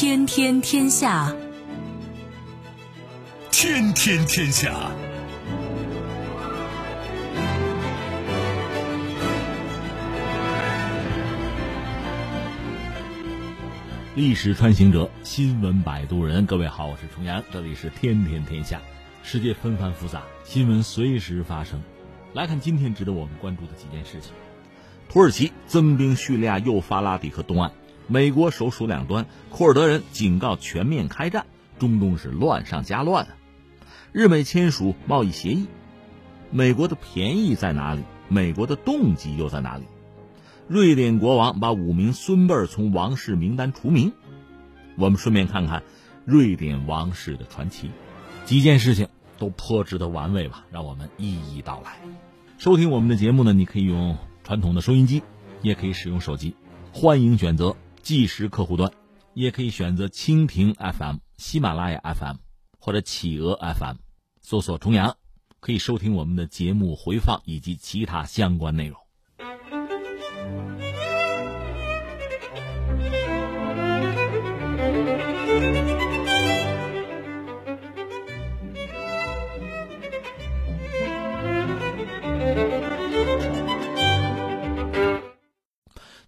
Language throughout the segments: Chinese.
天天天下，天天天下。历史穿行者，新闻摆渡人。各位好，我是重阳，这里是天天天下。世界纷繁复杂，新闻随时发生。来看今天值得我们关注的几件事情：土耳其增兵叙利亚幼发拉底河东岸，美国首鼠两端，库尔德人警告全面开战，中东是乱上加乱啊！日美签署贸易协议，美国的便宜在哪里？美国的动机又在哪里？瑞典国王把五名孙辈从王室名单除名，我们顺便看看瑞典王室的传奇。几件事情都颇值得玩味吧，让我们一一道来。收听我们的节目呢，你可以用传统的收音机，也可以使用手机，欢迎选择即时客户端，也可以选择蜻蜓 FM、喜马拉雅 FM 或者企鹅 FM，搜索“重阳”，可以收听我们的节目回放以及其他相关内容。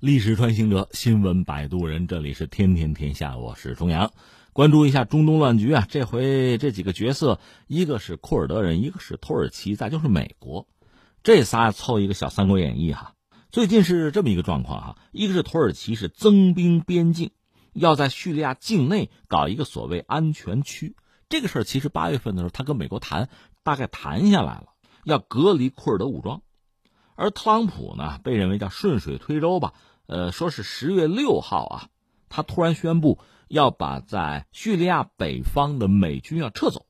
历史穿行者，新闻摆渡人，这里是天天天下，我是钟阳。关注一下中东乱局啊，这回这几个角色，一个是库尔德人，一个是土耳其，再就是美国，这仨凑一个小《三国演义》哈。最近是这么一个状况哈，一个是土耳其是增兵边境，要在叙利亚境内搞一个所谓安全区。这个事儿其实八月份的时候，他跟美国谈，大概谈下来了，要隔离库尔德武装。而特朗普呢，被认为叫顺水推舟吧。呃，说是十月六号啊，他突然宣布要把在叙利亚北方的美军要撤走，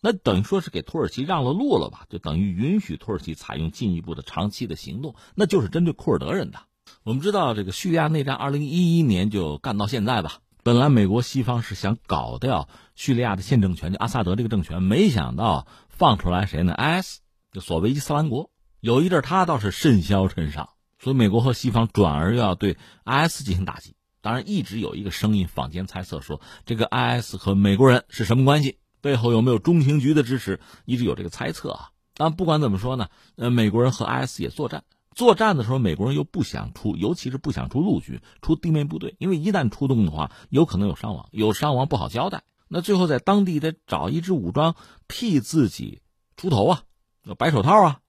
那等于说是给土耳其让了路了吧？就等于允许土耳其采用进一步的长期的行动，那就是针对库尔德人的。我们知道这个叙利亚内战，二零一一年就干到现在吧。本来美国西方是想搞掉叙利亚的现政权，就阿萨德这个政权，没想到放出来谁呢？IS，就所谓伊斯兰国，有一阵他倒是甚嚣尘上。所以，美国和西方转而要对 IS 进行打击。当然，一直有一个声音，坊间猜测说，这个 IS 和美国人是什么关系？背后有没有中情局的支持？一直有这个猜测啊。但不管怎么说呢，呃，美国人和 IS 也作战。作战的时候，美国人又不想出，尤其是不想出陆军，出地面部队，因为一旦出动的话，有可能有伤亡，有伤亡不好交代。那最后在当地得找一支武装替自己出头啊，白手套啊，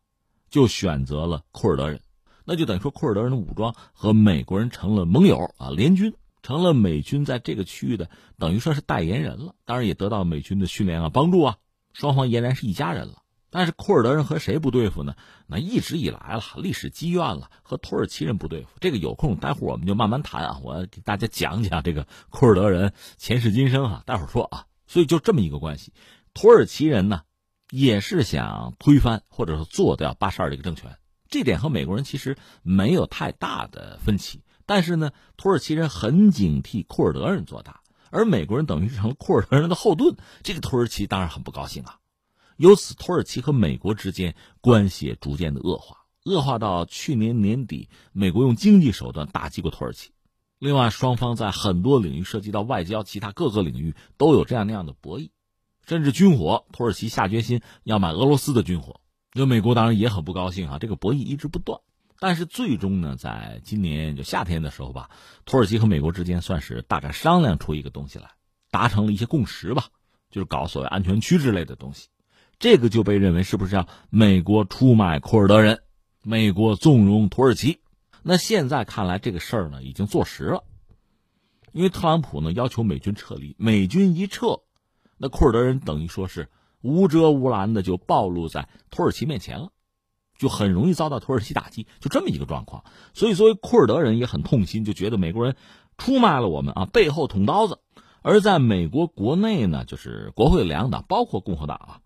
就选择了库尔德人。那就等于说，库尔德人的武装和美国人成了盟友啊，联军成了美军在这个区域的等于说是代言人了。当然也得到美军的训练啊、帮助啊，双方俨然是一家人了。但是库尔德人和谁不对付呢？那一直以来了，历史积怨了，和土耳其人不对付。这个有空待会儿我们就慢慢谈啊，我给大家讲讲这个库尔德人前世今生啊，待会儿说啊。所以就这么一个关系，土耳其人呢也是想推翻或者说做掉巴沙尔这个政权。这点和美国人其实没有太大的分歧，但是呢，土耳其人很警惕库尔德人做大，而美国人等于成了库尔德人的后盾，这个土耳其当然很不高兴啊。由此，土耳其和美国之间关系也逐渐的恶化，恶化到去年年底，美国用经济手段打击过土耳其。另外，双方在很多领域涉及到外交，其他各个领域都有这样那样的博弈，甚至军火，土耳其下决心要买俄罗斯的军火。就美国当然也很不高兴啊，这个博弈一直不断，但是最终呢，在今年就夏天的时候吧，土耳其和美国之间算是大概商量出一个东西来，达成了一些共识吧，就是搞所谓安全区之类的东西，这个就被认为是不是要美国出卖库尔德人，美国纵容土耳其？那现在看来这个事儿呢已经坐实了，因为特朗普呢要求美军撤离，美军一撤，那库尔德人等于说是。无遮无拦的就暴露在土耳其面前了，就很容易遭到土耳其打击，就这么一个状况。所以作为库尔德人也很痛心，就觉得美国人出卖了我们啊，背后捅刀子。而在美国国内呢，就是国会两党，包括共和党啊，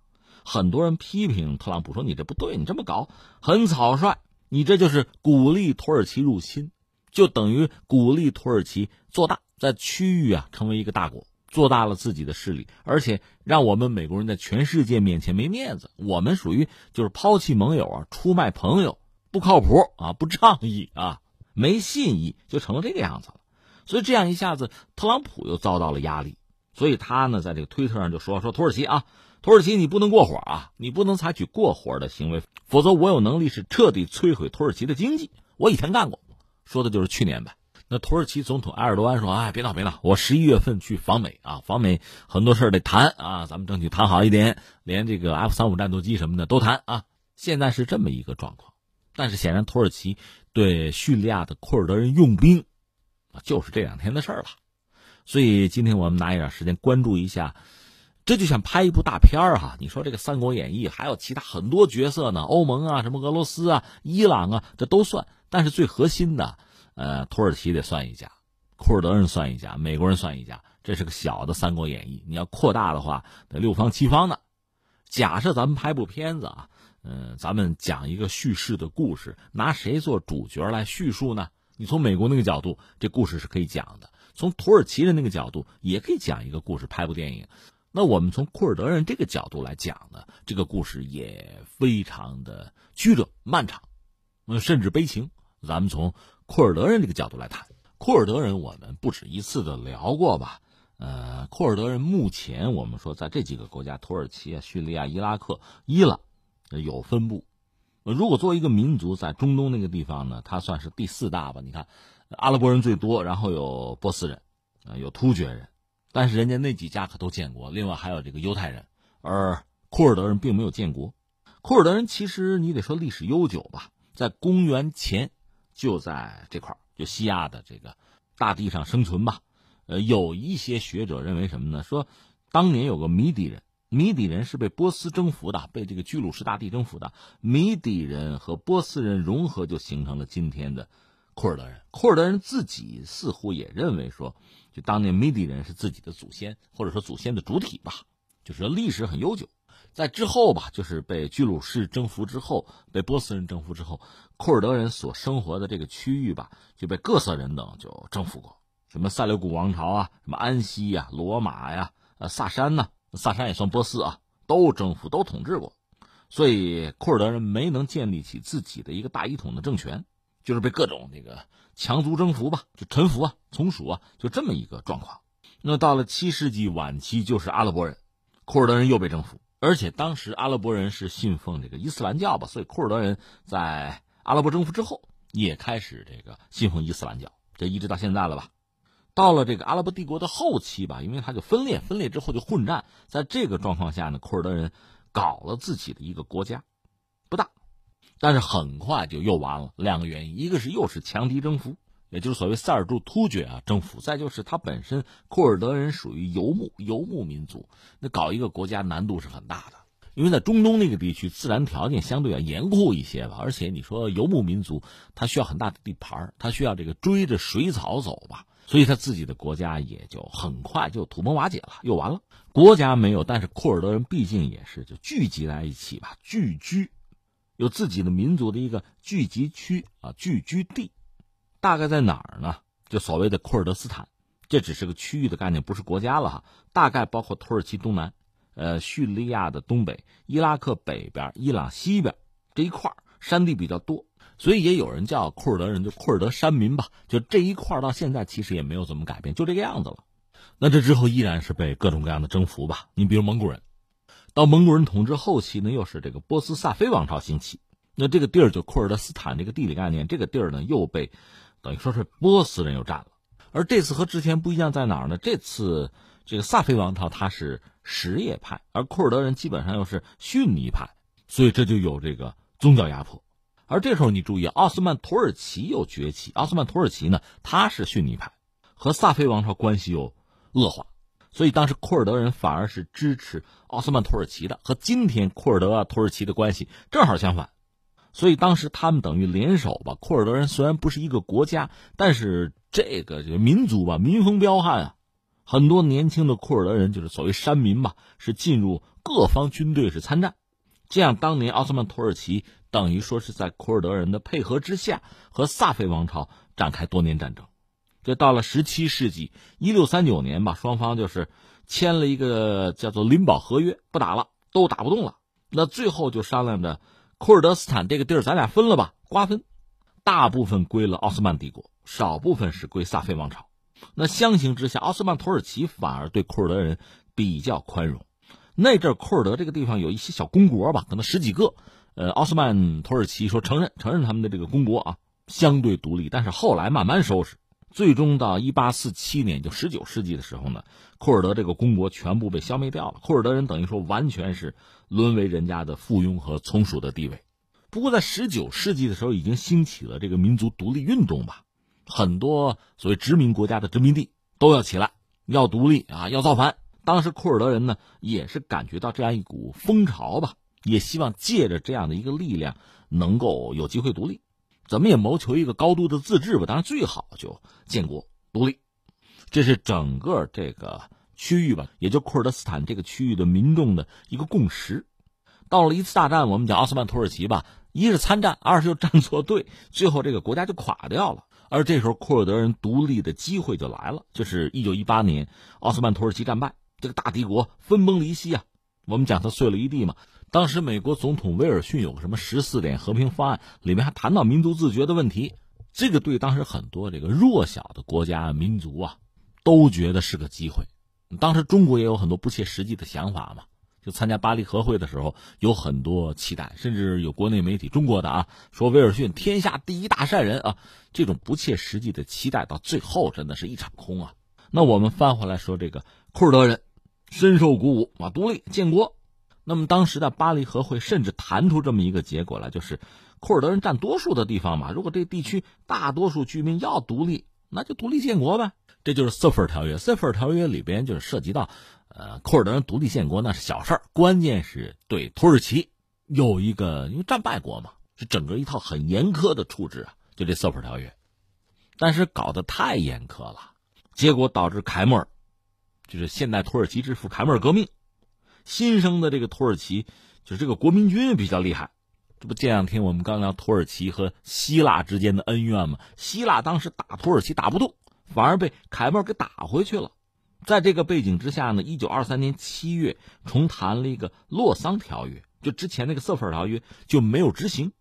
很多人批评特朗普说：“你这不对，你这么搞很草率，你这就是鼓励土耳其入侵，就等于鼓励土耳其做大，在区域啊成为一个大国。”做大了自己的势力，而且让我们美国人在全世界面前没面子。我们属于就是抛弃盟友啊，出卖朋友，不靠谱啊，不仗义啊，没信义，就成了这个样子了。所以这样一下子，特朗普又遭到了压力，所以他呢在这个推特上就说说土耳其啊，土耳其你不能过火啊，你不能采取过火的行为，否则我有能力是彻底摧毁土耳其的经济。我以前干过，说的就是去年吧。那土耳其总统埃尔多安说：“哎，别闹别闹，我十一月份去访美啊，访美很多事得谈啊，咱们争取谈好一点，连这个 F 三五战斗机什么的都谈啊。”现在是这么一个状况，但是显然土耳其对叙利亚的库尔德人用兵，就是这两天的事儿了。所以今天我们拿一点时间关注一下，这就像拍一部大片儿哈。你说这个《三国演义》还有其他很多角色呢，欧盟啊，什么俄罗斯啊、伊朗啊，这都算，但是最核心的。呃，土耳其得算一家，库尔德人算一家，美国人算一家，这是个小的《三国演义》。你要扩大的话，得六方七方呢。假设咱们拍部片子啊，嗯，咱们讲一个叙事的故事，拿谁做主角来叙述呢？你从美国那个角度，这故事是可以讲的；从土耳其人那个角度，也可以讲一个故事，拍部电影。那我们从库尔德人这个角度来讲呢，这个故事也非常的曲折漫长，嗯，甚至悲情。咱们从。库尔德人这个角度来谈，库尔德人我们不止一次的聊过吧？呃，库尔德人目前我们说在这几个国家，土耳其啊、叙利亚、伊拉克、伊朗有分布。如果作为一个民族在中东那个地方呢，它算是第四大吧？你看，阿拉伯人最多，然后有波斯人，啊，有突厥人，但是人家那几家可都建国。另外还有这个犹太人，而库尔德人并没有建国。库尔德人其实你得说历史悠久吧，在公元前。就在这块儿就西亚的这个大地上生存吧。呃，有一些学者认为什么呢？说当年有个米底人，米底人是被波斯征服的，被这个居鲁士大帝征服的。米底人和波斯人融合，就形成了今天的库尔德人。库尔德人自己似乎也认为说，就当年米底人是自己的祖先，或者说祖先的主体吧。就是历史很悠久。在之后吧，就是被居鲁士征服之后，被波斯人征服之后，库尔德人所生活的这个区域吧，就被各色人等就征服过，什么塞琉古王朝啊，什么安息呀、罗马呀、呃萨珊呐，萨珊也算波斯啊，都征服、都统治过，所以库尔德人没能建立起自己的一个大一统的政权，就是被各种这个强族征服吧，就臣服啊、从属啊，就这么一个状况。那到了七世纪晚期，就是阿拉伯人，库尔德人又被征服。而且当时阿拉伯人是信奉这个伊斯兰教吧，所以库尔德人在阿拉伯征服之后也开始这个信奉伊斯兰教，这一直到现在了吧。到了这个阿拉伯帝国的后期吧，因为它就分裂，分裂之后就混战，在这个状况下呢，库尔德人搞了自己的一个国家，不大，但是很快就又完了。两个原因，一个是又是强敌征服。也就是所谓塞尔柱突厥啊政府，再就是他本身库尔德人属于游牧游牧民族，那搞一个国家难度是很大的，因为在中东那个地区自然条件相对要严酷一些吧，而且你说游牧民族他需要很大的地盘，他需要这个追着水草走吧，所以他自己的国家也就很快就土崩瓦解了，又完了。国家没有，但是库尔德人毕竟也是就聚集在一起吧，聚居，有自己的民族的一个聚集区啊，聚居地。大概在哪儿呢？就所谓的库尔德斯坦，这只是个区域的概念，不是国家了哈。大概包括土耳其东南，呃，叙利亚的东北，伊拉克北边，伊朗西边这一块山地比较多，所以也有人叫库尔德人，就库尔德山民吧。就这一块到现在其实也没有怎么改变，就这个样子了。那这之后依然是被各种各样的征服吧。你比如蒙古人，到蒙古人统治后期呢，又是这个波斯萨菲王朝兴起，那这个地儿就库尔德斯坦这个地理概念，这个地儿呢又被。等于说是波斯人又占了，而这次和之前不一样在哪儿呢？这次这个萨菲王朝他是什叶派，而库尔德人基本上又是逊尼派，所以这就有这个宗教压迫。而这时候你注意，奥斯曼土耳其又崛起，奥斯曼土耳其呢他是逊尼派，和萨菲王朝关系又恶化，所以当时库尔德人反而是支持奥斯曼土耳其的，和今天库尔德啊土耳其的关系正好相反。所以当时他们等于联手吧。库尔德人虽然不是一个国家，但是这个这个民族吧，民风彪悍啊。很多年轻的库尔德人就是所谓山民吧，是进入各方军队是参战。这样，当年奥斯曼土耳其等于说是在库尔德人的配合之下，和萨菲王朝展开多年战争。这到了十七世纪一六三九年吧，双方就是签了一个叫做林堡合约，不打了，都打不动了。那最后就商量着。库尔德斯坦这个地儿，咱俩分了吧，瓜分，大部分归了奥斯曼帝国，少部分是归萨菲王朝。那相形之下，奥斯曼土耳其反而对库尔德人比较宽容。那阵库尔德这个地方有一些小公国吧，可能十几个。呃，奥斯曼土耳其说承认承认他们的这个公国啊，相对独立。但是后来慢慢收拾，最终到一八四七年，就十九世纪的时候呢，库尔德这个公国全部被消灭掉了。库尔德人等于说完全是沦为人家的附庸和从属的地位。不过在十九世纪的时候，已经兴起了这个民族独立运动吧。很多所谓殖民国家的殖民地都要起来，要独立啊，要造反。当时库尔德人呢，也是感觉到这样一股风潮吧，也希望借着这样的一个力量，能够有机会独立，怎么也谋求一个高度的自治吧。当然最好就建国独立，这是整个这个区域吧，也就库尔德斯坦这个区域的民众的一个共识。到了一次大战，我们讲奥斯曼土耳其吧，一是参战，二是又站错队，最后这个国家就垮掉了。而这时候，库尔德人独立的机会就来了，就是一九一八年，奥斯曼土耳其战败，这个大帝国分崩离析啊。我们讲它碎了一地嘛。当时美国总统威尔逊有个什么十四点和平方案，里面还谈到民族自决的问题。这个对当时很多这个弱小的国家民族啊，都觉得是个机会。当时中国也有很多不切实际的想法嘛。就参加巴黎和会的时候，有很多期待，甚至有国内媒体中国的啊说威尔逊天下第一大善人啊，这种不切实际的期待到最后真的是一场空啊。那我们翻回来说，这个库尔德人深受鼓舞啊，独立建国。那么当时的巴黎和会甚至谈出这么一个结果来，就是库尔德人占多数的地方嘛，如果这地区大多数居民要独立，那就独立建国呗。这就是瑟弗尔条约。瑟弗尔条约里边就是涉及到。呃，库尔德人独立建国那是小事儿，关键是对土耳其有一个，因为战败国嘛，是整个一套很严苛的处置啊，就这瑟普条约，但是搞得太严苛了，结果导致凯末尔，就是现代土耳其之父凯末尔革命，新生的这个土耳其就是这个国民军比较厉害，这不这两天我们刚聊土耳其和希腊之间的恩怨嘛，希腊当时打土耳其打不动，反而被凯末尔给打回去了。在这个背景之下呢，一九二三年七月重谈了一个洛桑条约，就之前那个瑟弗尔条约就没有执行，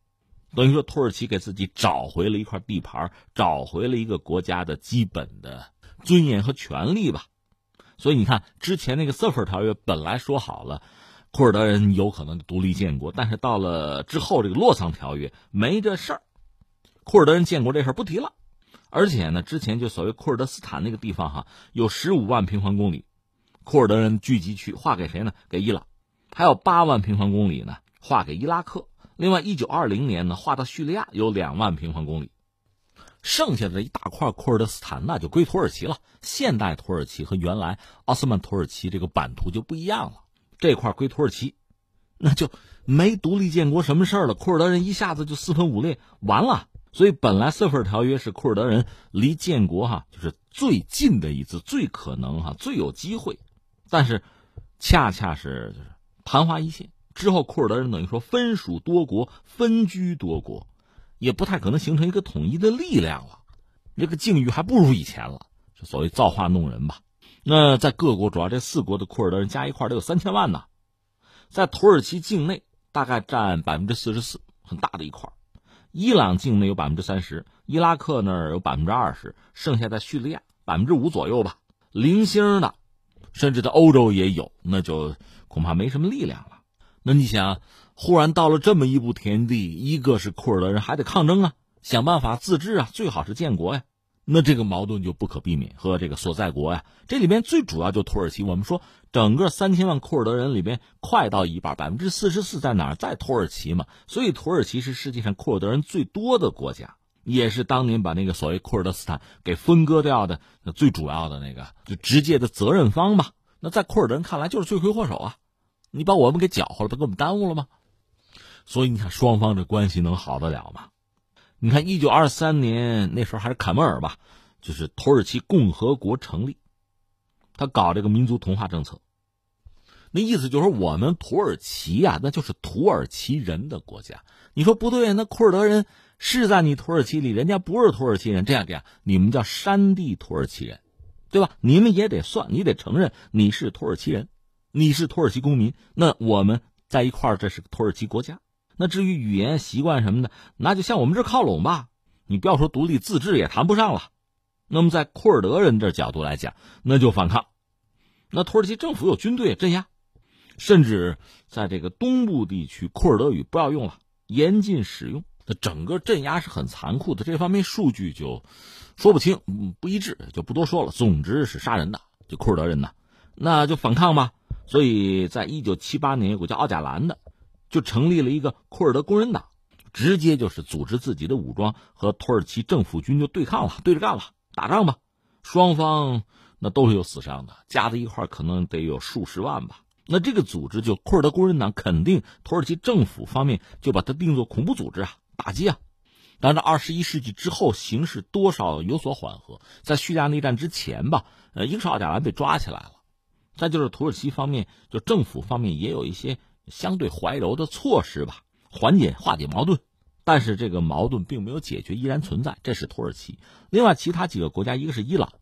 等于说土耳其给自己找回了一块地盘，找回了一个国家的基本的尊严和权利吧。所以你看，之前那个瑟弗尔条约本来说好了，库尔德人有可能独立建国，但是到了之后这个洛桑条约没这事儿，库尔德人建国这事儿不提了。而且呢，之前就所谓库尔德斯坦那个地方哈，有十五万平方公里，库尔德人聚集区划给谁呢？给伊朗，还有八万平方公里呢，划给伊拉克。另外，一九二零年呢，划到叙利亚有两万平方公里，剩下的一大块库尔德斯坦那就归土耳其了。现代土耳其和原来奥斯曼土耳其这个版图就不一样了，这块归土耳其，那就没独立建国什么事儿了。库尔德人一下子就四分五裂，完了。所以，本来瑟弗尔条约是库尔德人离建国哈就是最近的一次，最可能哈最有机会，但是恰恰是就是昙花一现之后，库尔德人等于说分属多国，分居多国，也不太可能形成一个统一的力量了。这个境遇还不如以前了，就所谓造化弄人吧。那在各国，主要这四国的库尔德人加一块都有三千万呢，在土耳其境内大概占百分之四十四，很大的一块。伊朗境内有百分之三十，伊拉克那儿有百分之二十，剩下在叙利亚百分之五左右吧。零星的，甚至在欧洲也有，那就恐怕没什么力量了。那你想，忽然到了这么一步田地，一个是库尔德人还得抗争啊，想办法自治啊，最好是建国呀。那这个矛盾就不可避免，和这个所在国呀，这里边最主要就土耳其。我们说，整个三千万库尔德人里边，快到一半，百分之四十四在哪儿？在土耳其嘛。所以土耳其是世界上库尔德人最多的国家，也是当年把那个所谓库尔德斯坦给分割掉的最主要的那个就直接的责任方吧。那在库尔德人看来，就是罪魁祸首啊！你把我们给搅和了，不给我们耽误了吗？所以你看，双方这关系能好得了吗？你看，一九二三年那时候还是坎贝尔吧，就是土耳其共和国成立，他搞这个民族同化政策。那意思就是说，我们土耳其呀，那就是土耳其人的国家。你说不对，那库尔德人是在你土耳其里，人家不是土耳其人，这样这样，你们叫山地土耳其人，对吧？你们也得算，你得承认你是土耳其人，你是土耳其公民。那我们在一块儿，这是个土耳其国家。那至于语言习惯什么的，那就向我们这靠拢吧。你不要说独立自治也谈不上了。那么在库尔德人这角度来讲，那就反抗。那土耳其政府有军队镇压，甚至在这个东部地区，库尔德语不要用了，严禁使用。那整个镇压是很残酷的，这方面数据就说不清，不一致，就不多说了。总之是杀人的，就库尔德人呢，那就反抗吧。所以在一九七八年，有个叫奥贾兰的，就成立了一个库尔德工人党，直接就是组织自己的武装和土耳其政府军就对抗了，对着干了，打仗吧。双方那都是有死伤的，加在一块可能得有数十万吧。那这个组织就库尔德工人党，肯定土耳其政府方面就把它定作恐怖组织啊。打击啊！当然，二十一世纪之后形势多少有所缓和。在叙利亚内战之前吧，呃，英沙奥贾兰被抓起来了。再就是土耳其方面，就政府方面也有一些相对怀柔的措施吧，缓解化解矛盾。但是这个矛盾并没有解决，依然存在。这是土耳其。另外，其他几个国家，一个是伊朗，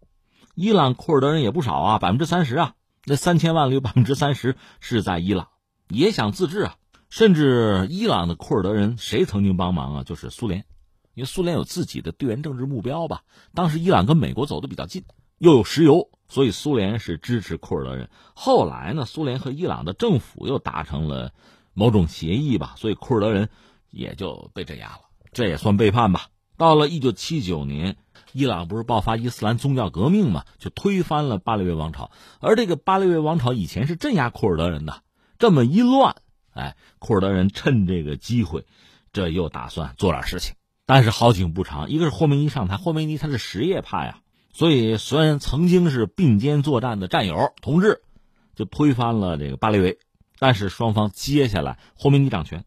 伊朗库尔德人也不少啊，百分之三十啊，那三千万里有百分之三十是在伊朗，也想自治啊。甚至伊朗的库尔德人谁曾经帮忙啊？就是苏联，因为苏联有自己的地缘政治目标吧。当时伊朗跟美国走的比较近，又有石油，所以苏联是支持库尔德人。后来呢，苏联和伊朗的政府又达成了某种协议吧，所以库尔德人也就被镇压了，这也算背叛吧。到了一九七九年，伊朗不是爆发伊斯兰宗教革命嘛，就推翻了巴列维王朝。而这个巴列维王朝以前是镇压库尔德人的，这么一乱。哎，库尔德人趁这个机会，这又打算做点事情。但是好景不长，一个是霍梅尼上台，霍梅尼他是什叶派呀，所以虽然曾经是并肩作战的战友同志，就推翻了这个巴列维。但是双方接下来霍梅尼掌权，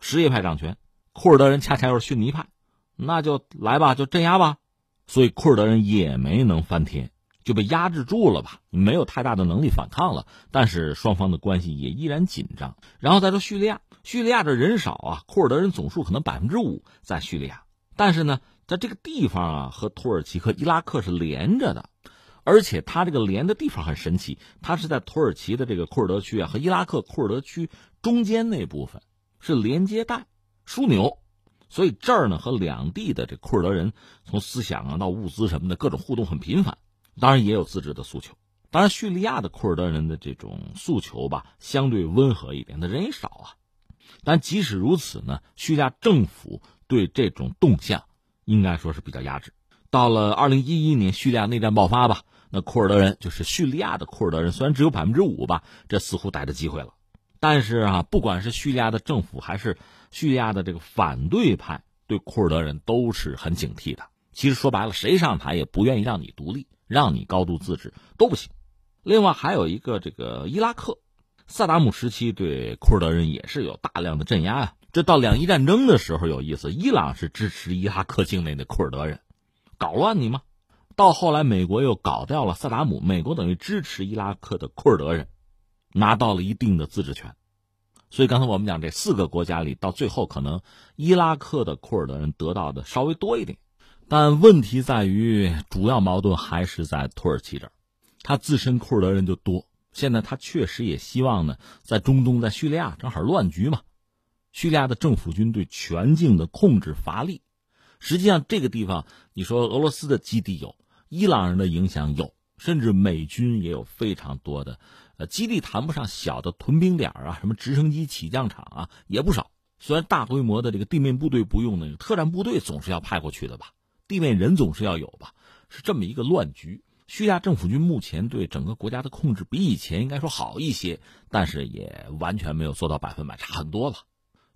什叶派掌权，库尔德人恰恰又是逊尼派，那就来吧，就镇压吧。所以库尔德人也没能翻天。就被压制住了吧，没有太大的能力反抗了。但是双方的关系也依然紧张。然后再说叙利亚，叙利亚这人少啊，库尔德人总数可能百分之五在叙利亚。但是呢，在这个地方啊，和土耳其和伊拉克是连着的，而且它这个连的地方很神奇，它是在土耳其的这个库尔德区啊和伊拉克库尔德区中间那部分是连接带枢纽，所以这儿呢和两地的这库尔德人从思想啊到物资什么的各种互动很频繁。当然也有自治的诉求，当然叙利亚的库尔德人的这种诉求吧，相对温和一点，那人也少啊。但即使如此呢，叙利亚政府对这种动向应该说是比较压制。到了二零一一年叙利亚内战爆发吧，那库尔德人就是叙利亚的库尔德人，虽然只有百分之五吧，这似乎逮着机会了。但是啊，不管是叙利亚的政府还是叙利亚的这个反对派，对库尔德人都是很警惕的。其实说白了，谁上台也不愿意让你独立。让你高度自治都不行。另外还有一个这个伊拉克，萨达姆时期对库尔德人也是有大量的镇压啊。这到两伊战争的时候有意思，伊朗是支持伊拉克境内的库尔德人，搞乱你吗？到后来美国又搞掉了萨达姆，美国等于支持伊拉克的库尔德人，拿到了一定的自治权。所以刚才我们讲这四个国家里，到最后可能伊拉克的库尔德人得到的稍微多一点。但问题在于，主要矛盾还是在土耳其这儿，他自身库尔德人就多。现在他确实也希望呢，在中东，在叙利亚正好乱局嘛，叙利亚的政府军对全境的控制乏力。实际上，这个地方你说俄罗斯的基地有，伊朗人的影响有，甚至美军也有非常多的，呃，基地谈不上小的屯兵点啊，什么直升机起降场啊也不少。虽然大规模的这个地面部队不用，那个特战部队总是要派过去的吧。地面人总是要有吧，是这么一个乱局。叙利亚政府军目前对整个国家的控制比以前应该说好一些，但是也完全没有做到百分百，差很多了。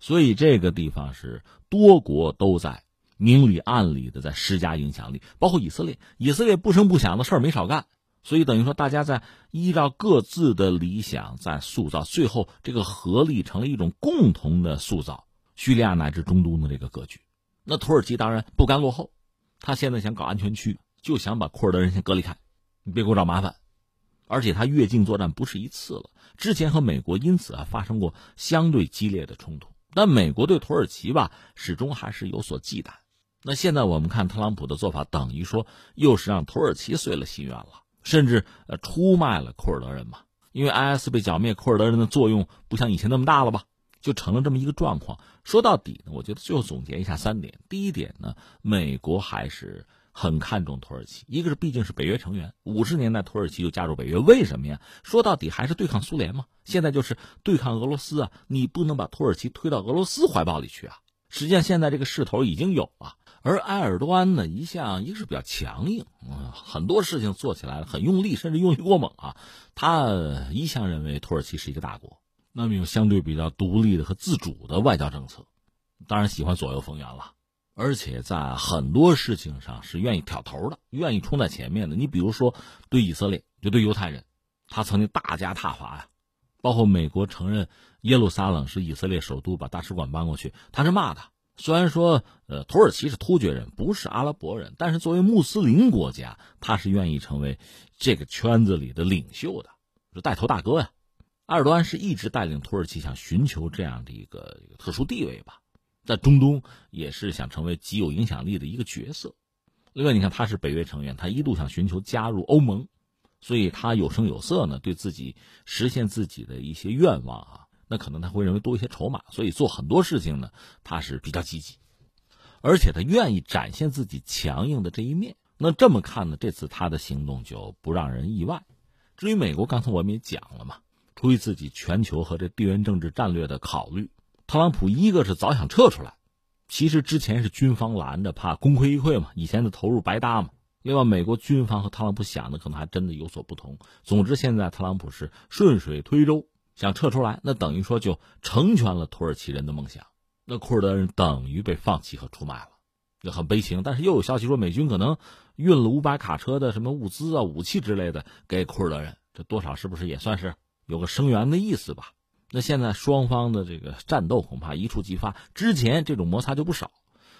所以这个地方是多国都在明里暗里的在施加影响力，包括以色列。以色列不声不响的事儿没少干，所以等于说大家在依照各自的理想在塑造，最后这个合力成了一种共同的塑造叙利亚乃至中东的这个格局。那土耳其当然不甘落后。他现在想搞安全区，就想把库尔德人先隔离开，你别给我找麻烦。而且他越境作战不是一次了，之前和美国因此啊发生过相对激烈的冲突。但美国对土耳其吧，始终还是有所忌惮。那现在我们看特朗普的做法，等于说又是让土耳其遂了心愿了，甚至呃出卖了库尔德人嘛。因为 IS 被剿灭，库尔德人的作用不像以前那么大了吧？就成了这么一个状况。说到底呢，我觉得最后总结一下三点：第一点呢，美国还是很看重土耳其，一个是毕竟是北约成员，五十年代土耳其就加入北约，为什么呀？说到底还是对抗苏联嘛。现在就是对抗俄罗斯啊，你不能把土耳其推到俄罗斯怀抱里去啊。实际上现在这个势头已经有了，而埃尔多安呢，一向一个是比较强硬，嗯，很多事情做起来很用力，甚至用力过猛啊。他一向认为土耳其是一个大国，那么有相对比较独立的和自主的外交政策，当然喜欢左右逢源了。而且在很多事情上是愿意挑头的，愿意冲在前面的。你比如说，对以色列，就对犹太人，他曾经大加挞伐呀。包括美国承认耶路撒冷是以色列首都，把大使馆搬过去，他是骂他。虽然说，呃，土耳其是突厥人，不是阿拉伯人，但是作为穆斯林国家，他是愿意成为这个圈子里的领袖的，是带头大哥呀。埃尔多安是一直带领土耳其想寻求这样的一个特殊地位吧。在中东也是想成为极有影响力的一个角色。另外，你看他是北约成员，他一度想寻求加入欧盟，所以他有声有色呢，对自己实现自己的一些愿望啊，那可能他会认为多一些筹码，所以做很多事情呢，他是比较积极，而且他愿意展现自己强硬的这一面。那这么看呢，这次他的行动就不让人意外。至于美国，刚才我们也讲了嘛，出于自己全球和这地缘政治战略的考虑。特朗普一个是早想撤出来，其实之前是军方拦着，怕功亏一篑嘛，以前的投入白搭嘛。另外，美国军方和特朗普想的可能还真的有所不同。总之，现在特朗普是顺水推舟想撤出来，那等于说就成全了土耳其人的梦想。那库尔德人等于被放弃和出卖了，也很悲情。但是又有消息说，美军可能运了五百卡车的什么物资啊、武器之类的给库尔德人，这多少是不是也算是有个声援的意思吧？那现在双方的这个战斗恐怕一触即发，之前这种摩擦就不少。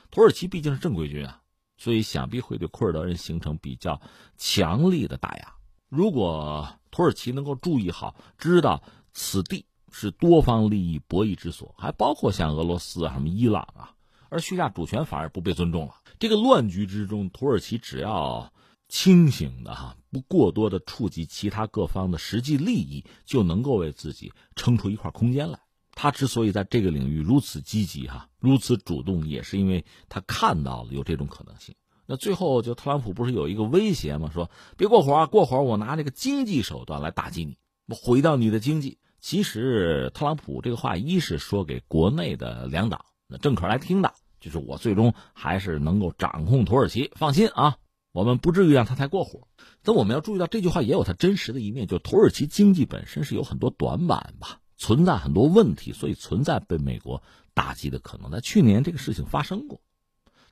土耳其毕竟是正规军啊，所以想必会对库尔德人形成比较强力的打压。如果土耳其能够注意好，知道此地是多方利益博弈之所，还包括像俄罗斯啊、什么伊朗啊，而叙利亚主权反而不被尊重了。这个乱局之中，土耳其只要。清醒的哈，不过多的触及其他各方的实际利益，就能够为自己撑出一块空间来。他之所以在这个领域如此积极哈，如此主动，也是因为他看到了有这种可能性。那最后就特朗普不是有一个威胁吗？说别过火啊，过火我拿这个经济手段来打击你，我毁掉你的经济。其实特朗普这个话一是说给国内的两党那政客来听的，就是我最终还是能够掌控土耳其，放心啊。我们不至于让他太过火，但我们要注意到这句话也有它真实的一面，就土耳其经济本身是有很多短板吧，存在很多问题，所以存在被美国打击的可能。在去年这个事情发生过，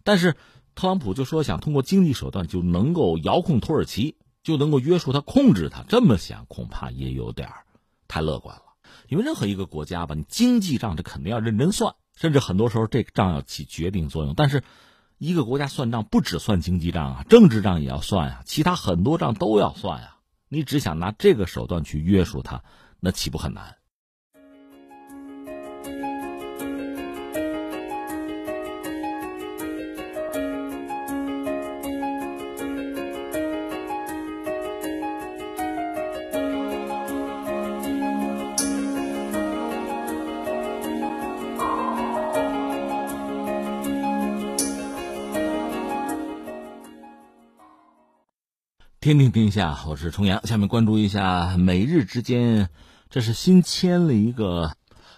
但是特朗普就说想通过经济手段就能够遥控土耳其，就能够约束他、控制他，这么想恐怕也有点太乐观了。因为任何一个国家吧，你经济账这肯定要认真算，甚至很多时候这个账要起决定作用，但是。一个国家算账不只算经济账啊，政治账也要算啊，其他很多账都要算啊。你只想拿这个手段去约束他，那岂不很难？天听天下，我是重阳。下面关注一下美日之间，这是新签了一个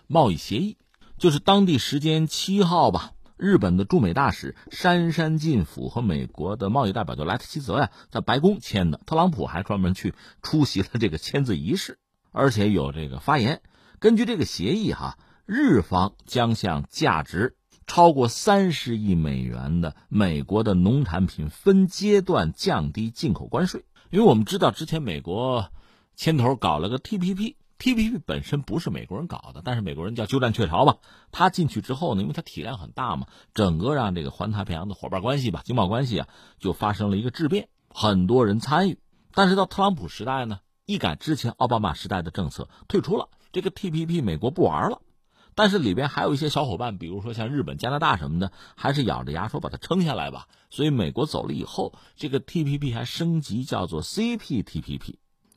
贸易协议，就是当地时间七号吧。日本的驻美大使杉山进辅和美国的贸易代表就莱特希泽呀，在白宫签的。特朗普还专门去出席了这个签字仪式，而且有这个发言。根据这个协议哈，日方将向价值。超过三十亿美元的美国的农产品分阶段降低进口关税，因为我们知道之前美国牵头搞了个 TPP，TPP 本身不是美国人搞的，但是美国人叫鸠占鹊巢嘛。他进去之后呢，因为他体量很大嘛，整个让这个环太平洋的伙伴关系吧、经贸关系啊，就发生了一个质变，很多人参与。但是到特朗普时代呢，一改之前奥巴马时代的政策，退出了这个 TPP，美国不玩了。但是里边还有一些小伙伴，比如说像日本、加拿大什么的，还是咬着牙说把它撑下来吧。所以美国走了以后，这个 TPP 还升级叫做 CPTPP，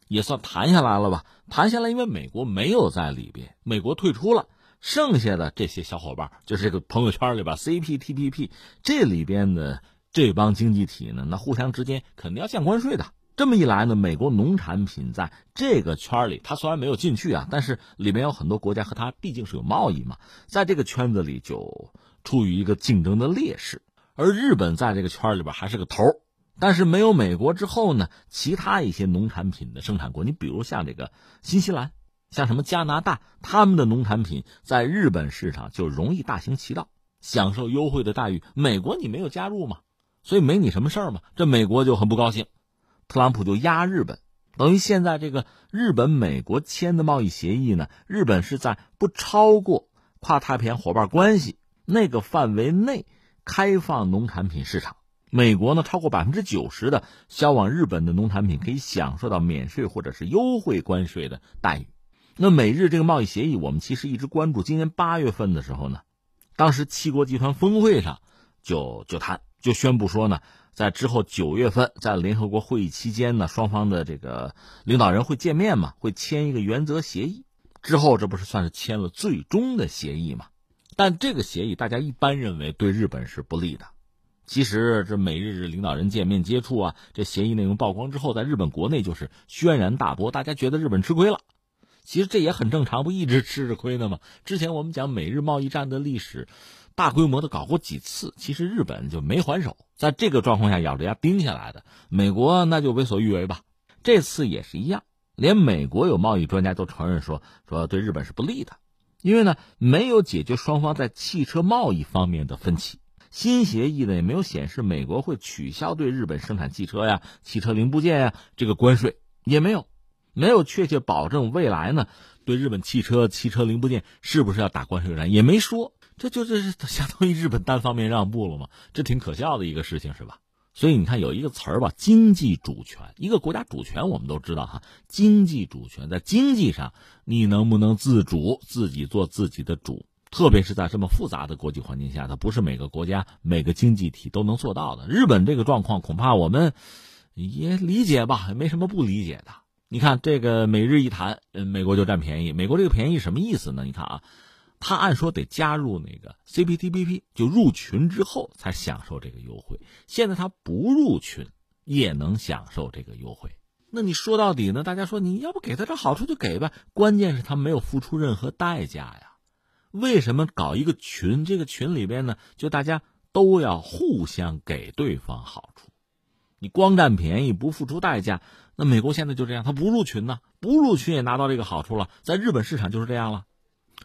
也算谈下来了吧？谈下来，因为美国没有在里边，美国退出了，剩下的这些小伙伴就是这个朋友圈里边 CPTPP 这里边的这帮经济体呢，那互相之间肯定要降关税的。这么一来呢，美国农产品在这个圈里，它虽然没有进去啊，但是里面有很多国家和它毕竟是有贸易嘛，在这个圈子里就处于一个竞争的劣势。而日本在这个圈里边还是个头但是没有美国之后呢，其他一些农产品的生产国，你比如像这个新西兰，像什么加拿大，他们的农产品在日本市场就容易大行其道，享受优惠的待遇。美国你没有加入嘛，所以没你什么事儿嘛，这美国就很不高兴。特朗普就压日本，等于现在这个日本美国签的贸易协议呢，日本是在不超过跨太平洋伙伴关系那个范围内开放农产品市场。美国呢，超过百分之九十的销往日本的农产品可以享受到免税或者是优惠关税的待遇。那美日这个贸易协议，我们其实一直关注。今年八月份的时候呢，当时七国集团峰会上就就谈，就宣布说呢。在之后九月份，在联合国会议期间呢，双方的这个领导人会见面嘛，会签一个原则协议。之后这不是算是签了最终的协议嘛？但这个协议大家一般认为对日本是不利的。其实这美日领导人见面接触啊，这协议内容曝光之后，在日本国内就是轩然大波，大家觉得日本吃亏了。其实这也很正常，不一直吃着亏呢吗？之前我们讲美日贸易战的历史。大规模的搞过几次，其实日本就没还手，在这个状况下咬着牙盯下来的。美国那就为所欲为吧，这次也是一样，连美国有贸易专家都承认说说对日本是不利的，因为呢没有解决双方在汽车贸易方面的分歧，新协议呢也没有显示美国会取消对日本生产汽车呀、汽车零部件呀这个关税，也没有，没有确切保证未来呢对日本汽车、汽车零部件是不是要打关税战，也没说。这就这是相当于日本单方面让步了吗？这挺可笑的一个事情，是吧？所以你看有一个词儿吧，经济主权。一个国家主权我们都知道哈，经济主权在经济上你能不能自主，自己做自己的主？特别是在这么复杂的国际环境下，它不是每个国家每个经济体都能做到的。日本这个状况恐怕我们也理解吧，没什么不理解的。你看这个美日一谈，嗯，美国就占便宜。美国这个便宜什么意思呢？你看啊。他按说得加入那个 CPTPP，就入群之后才享受这个优惠。现在他不入群也能享受这个优惠。那你说到底呢？大家说你要不给他这好处就给吧。关键是他没有付出任何代价呀。为什么搞一个群？这个群里边呢，就大家都要互相给对方好处。你光占便宜不付出代价，那美国现在就这样，他不入群呢，不入群也拿到这个好处了。在日本市场就是这样了。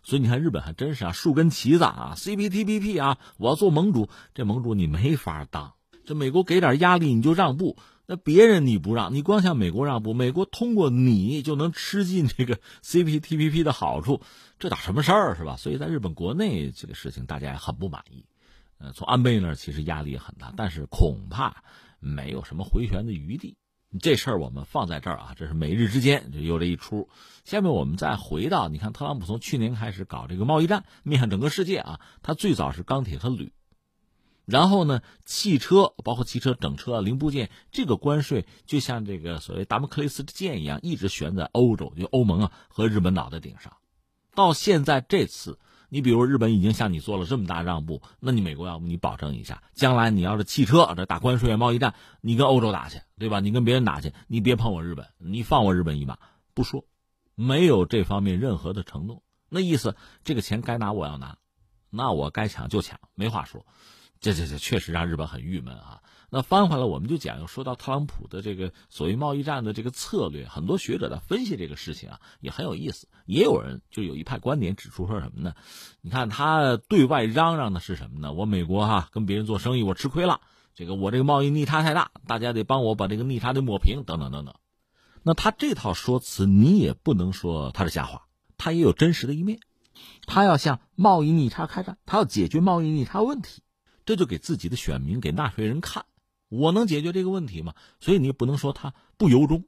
所以你看，日本还真是啊，树根旗子啊，CPTPP 啊，我要做盟主，这盟主你没法当。这美国给点压力你就让步，那别人你不让，你光向美国让步，美国通过你就能吃进这个 CPTPP 的好处，这打什么事儿是吧？所以在日本国内这个事情大家也很不满意。呃，从安倍那儿其实压力也很大，但是恐怕没有什么回旋的余地。这事儿我们放在这儿啊，这是美日之间就有这一出。下面我们再回到，你看特朗普从去年开始搞这个贸易战，面向整个世界啊。他最早是钢铁和铝，然后呢，汽车包括汽车整车零部件，这个关税就像这个所谓达摩克利斯的剑一样，一直悬在欧洲，就欧盟啊和日本脑袋顶上。到现在这次。你比如日本已经向你做了这么大让步，那你美国要不你保证一下，将来你要是汽车这打关税贸易战，你跟欧洲打去，对吧？你跟别人打去，你别碰我日本，你放我日本一马，不说，没有这方面任何的承诺，那意思这个钱该拿我要拿，那我该抢就抢，没话说，这这这确实让日本很郁闷啊。那翻回来，我们就讲，又说到特朗普的这个所谓贸易战的这个策略，很多学者在分析这个事情啊，也很有意思。也有人就有一派观点指出说什么呢？你看他对外嚷嚷的是什么呢？我美国哈跟别人做生意，我吃亏了，这个我这个贸易逆差太大，大家得帮我把这个逆差得抹平，等等等等。那他这套说辞，你也不能说他是瞎话，他也有真实的一面。他要向贸易逆差开战，他要解决贸易逆差问题，这就给自己的选民、给纳税人看。我能解决这个问题吗？所以你不能说他不由衷，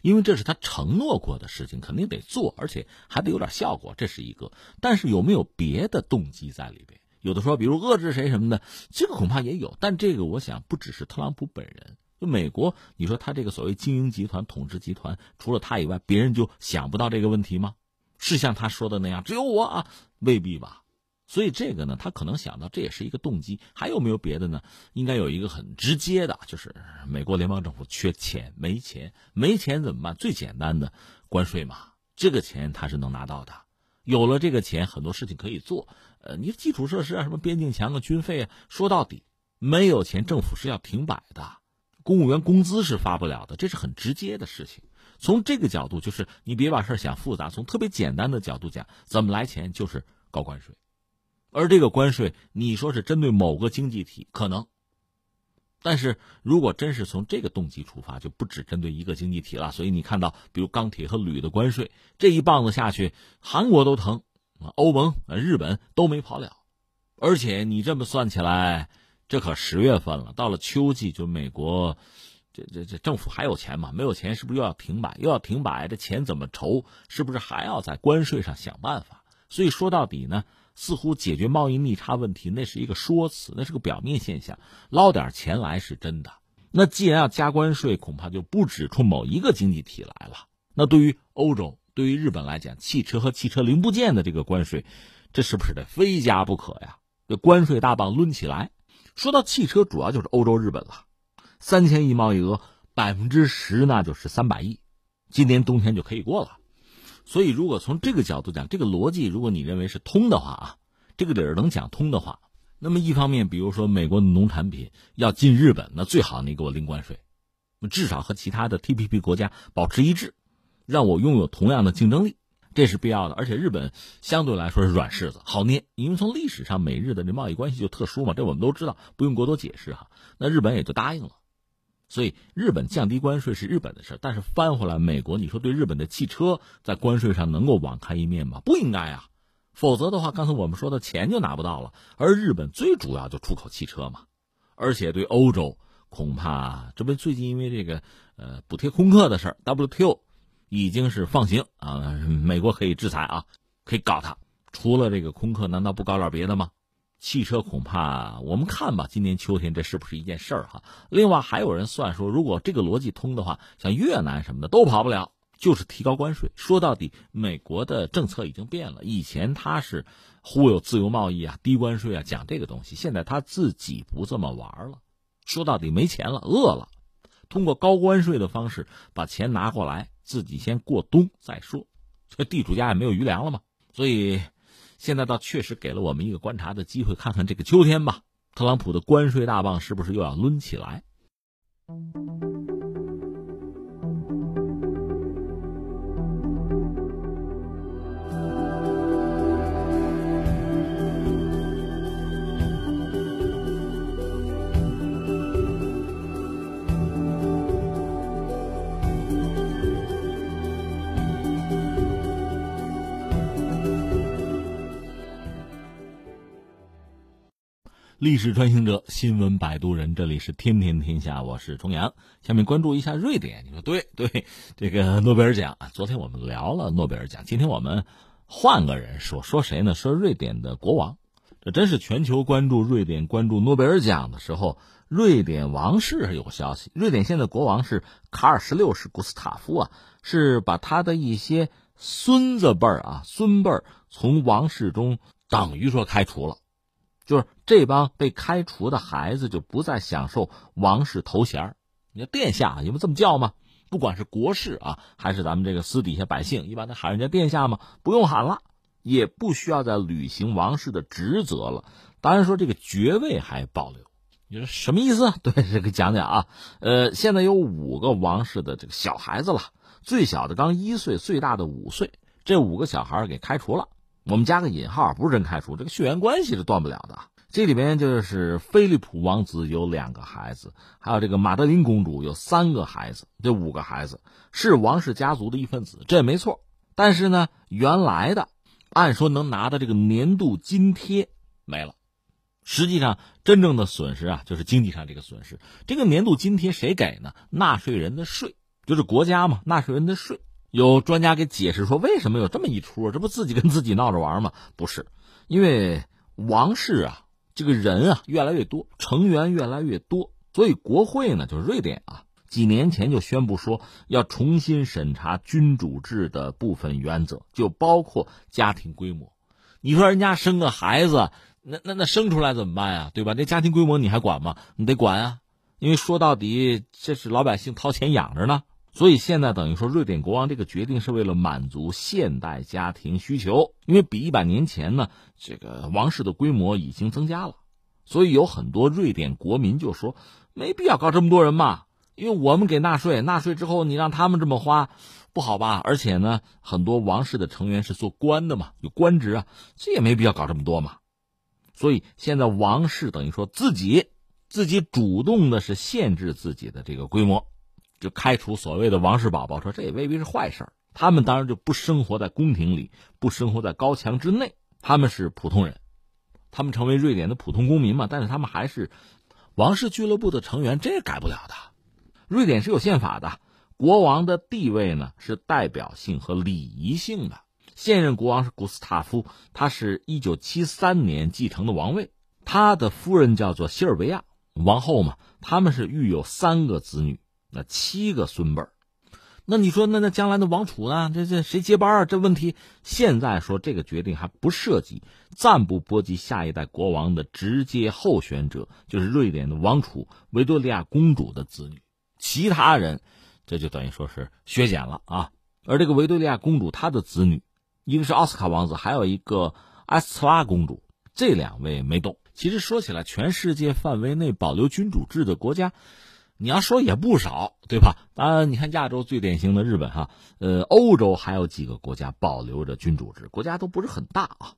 因为这是他承诺过的事情，肯定得做，而且还得有点效果，这是一个。但是有没有别的动机在里边？有的说，比如遏制谁什么的，这个恐怕也有。但这个我想不只是特朗普本人，就美国，你说他这个所谓经营集团、统治集团，除了他以外，别人就想不到这个问题吗？是像他说的那样，只有我啊？未必吧。所以。这个呢，他可能想到这也是一个动机。还有没有别的呢？应该有一个很直接的，就是美国联邦政府缺钱，没钱，没钱怎么办？最简单的关税嘛，这个钱他是能拿到的。有了这个钱，很多事情可以做。呃，你基础设施啊，什么边境墙啊、军费啊，说到底，没有钱，政府是要停摆的，公务员工资是发不了的，这是很直接的事情。从这个角度，就是你别把事想复杂。从特别简单的角度讲，怎么来钱就是高关税，而这个关税，你说是针对某个经济体可能，但是如果真是从这个动机出发，就不只针对一个经济体了。所以你看到，比如钢铁和铝的关税，这一棒子下去，韩国都疼，欧盟、日本都没跑了。而且你这么算起来，这可十月份了，到了秋季，就美国。这这这政府还有钱吗？没有钱，是不是又要停摆？又要停摆，这钱怎么筹？是不是还要在关税上想办法？所以说到底呢，似乎解决贸易逆差问题那是一个说辞，那是个表面现象，捞点钱来是真的。那既然要加关税，恐怕就不止冲某一个经济体来了。那对于欧洲、对于日本来讲，汽车和汽车零部件的这个关税，这是不是得非加不可呀？这关税大棒抡起来。说到汽车，主要就是欧洲、日本了。三千亿贸易额，百分之十那就是三百亿，今年冬天就可以过了。所以，如果从这个角度讲，这个逻辑，如果你认为是通的话啊，这个理儿能讲通的话，那么一方面，比如说美国的农产品要进日本，那最好你给我零关税，至少和其他的 TPP 国家保持一致，让我拥有同样的竞争力，这是必要的。而且日本相对来说是软柿子，好捏，因为从历史上美日的这贸易关系就特殊嘛，这我们都知道，不用过多解释哈。那日本也就答应了。所以，日本降低关税是日本的事但是翻回来，美国，你说对日本的汽车在关税上能够网开一面吗？不应该啊，否则的话，刚才我们说的钱就拿不到了。而日本最主要就出口汽车嘛，而且对欧洲，恐怕这不最近因为这个呃补贴空客的事 WTO 已经是放行啊，美国可以制裁啊，可以搞他。除了这个空客，难道不搞点别的吗？汽车恐怕我们看吧，今年秋天这是不是一件事儿哈？另外还有人算说，如果这个逻辑通的话，像越南什么的都跑不了，就是提高关税。说到底，美国的政策已经变了，以前他是忽悠自由贸易啊、低关税啊，讲这个东西，现在他自己不这么玩了。说到底，没钱了，饿了，通过高关税的方式把钱拿过来，自己先过冬再说。这地主家也没有余粮了嘛，所以。现在倒确实给了我们一个观察的机会，看看这个秋天吧，特朗普的关税大棒是不是又要抡起来？历史穿行者，新闻摆渡人，这里是天天天下，我是重阳。下面关注一下瑞典。你说对 对，这个诺贝尔奖啊，昨天我们聊了诺贝尔奖，今天我们换个人说说谁呢？说瑞典的国王。这真是全球关注瑞典、关注诺贝尔奖的时候，瑞典王室有消息。瑞典现在国王是卡尔十六世古斯塔夫啊，是把他的一些孙子辈儿啊、孙辈儿从王室中等于说开除了。就是这帮被开除的孩子就不再享受王室头衔你看殿下，你们这么叫吗？不管是国事啊，还是咱们这个私底下百姓，一般都喊人家殿下吗？不用喊了，也不需要再履行王室的职责了。当然说这个爵位还保留，你说什么意思？对，这个讲讲啊。呃，现在有五个王室的这个小孩子了，最小的刚一岁，最大的五岁，这五个小孩给开除了。我们加个引号，不是真开除，这个血缘关系是断不了的。这里边就是菲利普王子有两个孩子，还有这个马德琳公主有三个孩子，这五个孩子是王室家族的一份子，这也没错。但是呢，原来的按说能拿的这个年度津贴没了，实际上真正的损失啊，就是经济上这个损失。这个年度津贴谁给呢？纳税人的税，就是国家嘛，纳税人的税。有专家给解释说，为什么有这么一出？这不自己跟自己闹着玩吗？不是，因为王室啊，这个人啊越来越多，成员越来越多，所以国会呢，就是瑞典啊，几年前就宣布说要重新审查君主制的部分原则，就包括家庭规模。你说人家生个孩子，那那那生出来怎么办呀？对吧？这家庭规模你还管吗？你得管啊，因为说到底这是老百姓掏钱养着呢。所以现在等于说，瑞典国王这个决定是为了满足现代家庭需求，因为比一百年前呢，这个王室的规模已经增加了，所以有很多瑞典国民就说，没必要搞这么多人嘛，因为我们给纳税，纳税之后你让他们这么花，不好吧？而且呢，很多王室的成员是做官的嘛，有官职啊，这也没必要搞这么多嘛。所以现在王室等于说自己自己主动的是限制自己的这个规模。就开除所谓的王室宝宝，说这也未必是坏事他们当然就不生活在宫廷里，不生活在高墙之内，他们是普通人，他们成为瑞典的普通公民嘛。但是他们还是王室俱乐部的成员，这改不了的。瑞典是有宪法的，国王的地位呢是代表性和礼仪性的。现任国王是古斯塔夫，他是一九七三年继承的王位，他的夫人叫做西尔维亚王后嘛。他们是育有三个子女。那七个孙辈儿，那你说那那将来的王储呢？这这谁接班啊？这问题现在说这个决定还不涉及，暂不波及下一代国王的直接候选者，就是瑞典的王储维多利亚公主的子女。其他人，这就等于说是削减了啊。而这个维多利亚公主她的子女，一个是奥斯卡王子，还有一个埃斯特拉公主，这两位没动。其实说起来，全世界范围内保留君主制的国家。你要说也不少，对吧？当然，你看亚洲最典型的日本哈，呃，欧洲还有几个国家保留着君主制，国家都不是很大啊。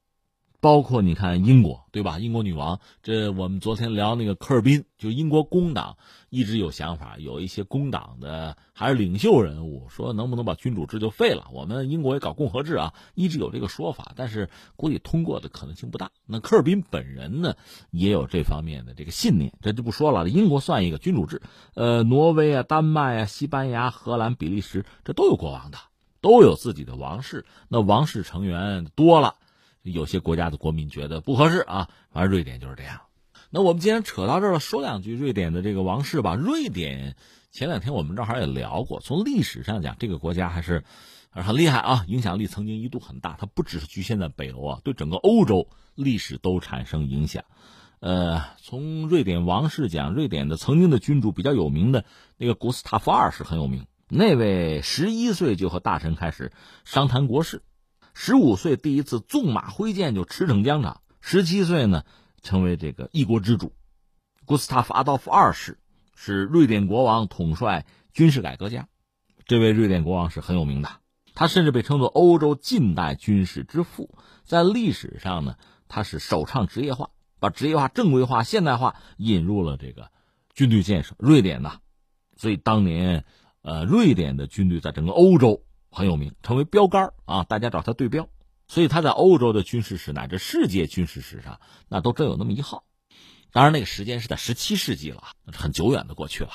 包括你看英国，对吧？英国女王，这我们昨天聊那个科尔宾，就英国工党一直有想法，有一些工党的还是领袖人物说，能不能把君主制就废了？我们英国也搞共和制啊，一直有这个说法，但是估计通过的可能性不大。那科尔宾本人呢，也有这方面的这个信念，这就不说了。英国算一个君主制，呃，挪威啊、丹麦啊、西班牙、荷兰、比利时，这都有国王的，都有自己的王室，那王室成员多了。有些国家的国民觉得不合适啊，反正瑞典就是这样。那我们既然扯到这儿了，说两句瑞典的这个王室吧。瑞典前两天我们正好也聊过，从历史上讲，这个国家还是很厉害啊，影响力曾经一度很大。它不只是局限在北欧啊，对整个欧洲历史都产生影响。呃，从瑞典王室讲，瑞典的曾经的君主比较有名的那个古斯塔夫二世很有名，那位十一岁就和大臣开始商谈国事。十五岁第一次纵马挥剑就驰骋疆场，十七岁呢成为这个一国之主。古斯塔夫阿道夫二世是瑞典国王，统帅军事改革家。这位瑞典国王是很有名的，他甚至被称作欧洲近代军事之父。在历史上呢，他是首倡职业化，把职业化、正规化、现代化引入了这个军队建设。瑞典呐，所以当年呃，瑞典的军队在整个欧洲。很有名，成为标杆啊！大家找他对标，所以他在欧洲的军事史乃至世界军事史上，那都真有那么一号。当然，那个时间是在十七世纪了，很久远的过去了。